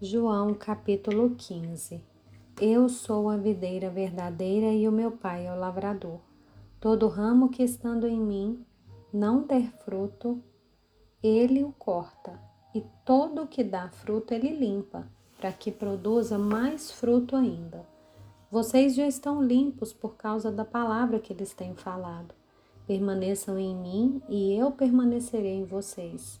João capítulo 15 Eu sou a videira verdadeira e o meu pai é o lavrador. Todo ramo que estando em mim não der fruto, ele o corta, e todo que dá fruto ele limpa, para que produza mais fruto ainda. Vocês já estão limpos por causa da palavra que eles têm falado. Permaneçam em mim e eu permanecerei em vocês.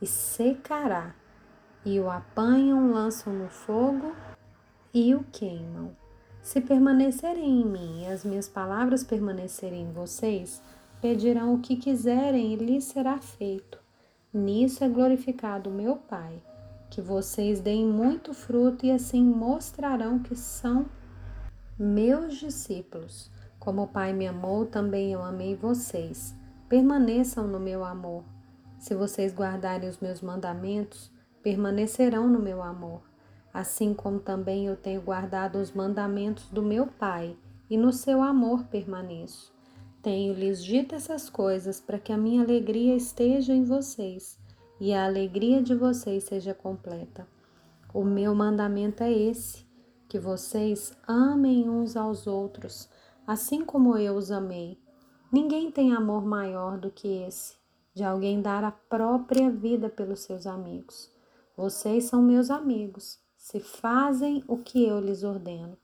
e secará. E o apanham, lançam no fogo e o queimam. Se permanecerem em mim e as minhas palavras permanecerem em vocês, pedirão o que quiserem e lhes será feito. Nisso é glorificado meu Pai, que vocês deem muito fruto e assim mostrarão que são meus discípulos. Como o Pai me amou, também eu amei vocês. Permaneçam no meu amor. Se vocês guardarem os meus mandamentos, permanecerão no meu amor, assim como também eu tenho guardado os mandamentos do meu Pai, e no seu amor permaneço. Tenho-lhes dito essas coisas para que a minha alegria esteja em vocês e a alegria de vocês seja completa. O meu mandamento é esse: que vocês amem uns aos outros, assim como eu os amei. Ninguém tem amor maior do que esse de alguém dar a própria vida pelos seus amigos. Vocês são meus amigos, se fazem o que eu lhes ordeno.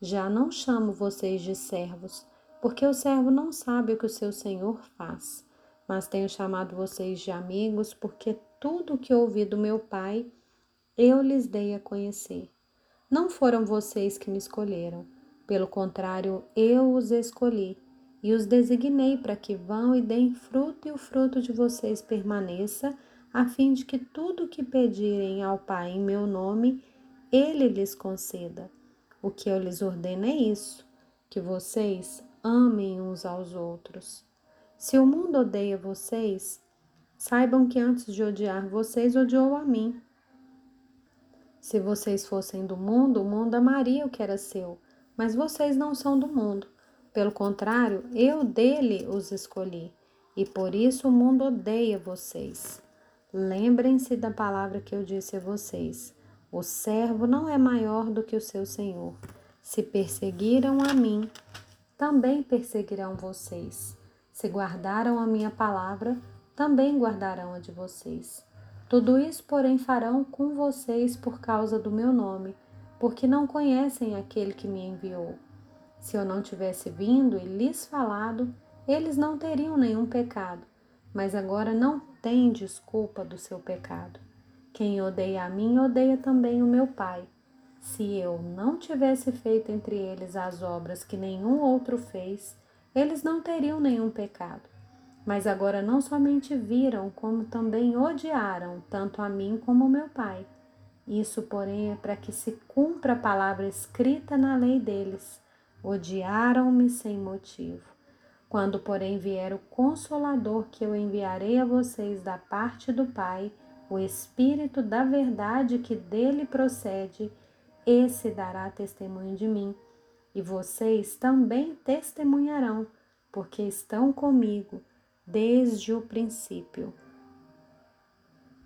Já não chamo vocês de servos, porque o servo não sabe o que o seu senhor faz. Mas tenho chamado vocês de amigos, porque tudo o que ouvi do meu Pai eu lhes dei a conhecer. Não foram vocês que me escolheram, pelo contrário, eu os escolhi e os designei para que vão e deem fruto e o fruto de vocês permaneça, a fim de que tudo o que pedirem ao Pai em meu nome, ele lhes conceda. O que eu lhes ordeno é isso: que vocês amem uns aos outros. Se o mundo odeia vocês, saibam que antes de odiar vocês, odiou a mim. Se vocês fossem do mundo, o mundo amaria o que era seu, mas vocês não são do mundo pelo contrário, eu dele os escolhi, e por isso o mundo odeia vocês. Lembrem-se da palavra que eu disse a vocês: o servo não é maior do que o seu senhor. Se perseguiram a mim, também perseguirão vocês. Se guardaram a minha palavra, também guardarão a de vocês. Tudo isso, porém, farão com vocês por causa do meu nome, porque não conhecem aquele que me enviou. Se eu não tivesse vindo e lhes falado, eles não teriam nenhum pecado, mas agora não têm desculpa do seu pecado. Quem odeia a mim, odeia também o meu Pai. Se eu não tivesse feito entre eles as obras que nenhum outro fez, eles não teriam nenhum pecado. Mas agora não somente viram, como também odiaram, tanto a mim como o meu Pai. Isso, porém, é para que se cumpra a palavra escrita na lei deles odiaram-me sem motivo. Quando, porém, vier o Consolador que eu enviarei a vocês da parte do Pai, o Espírito da Verdade que dele procede, esse dará testemunho de mim. E vocês também testemunharão, porque estão comigo desde o princípio.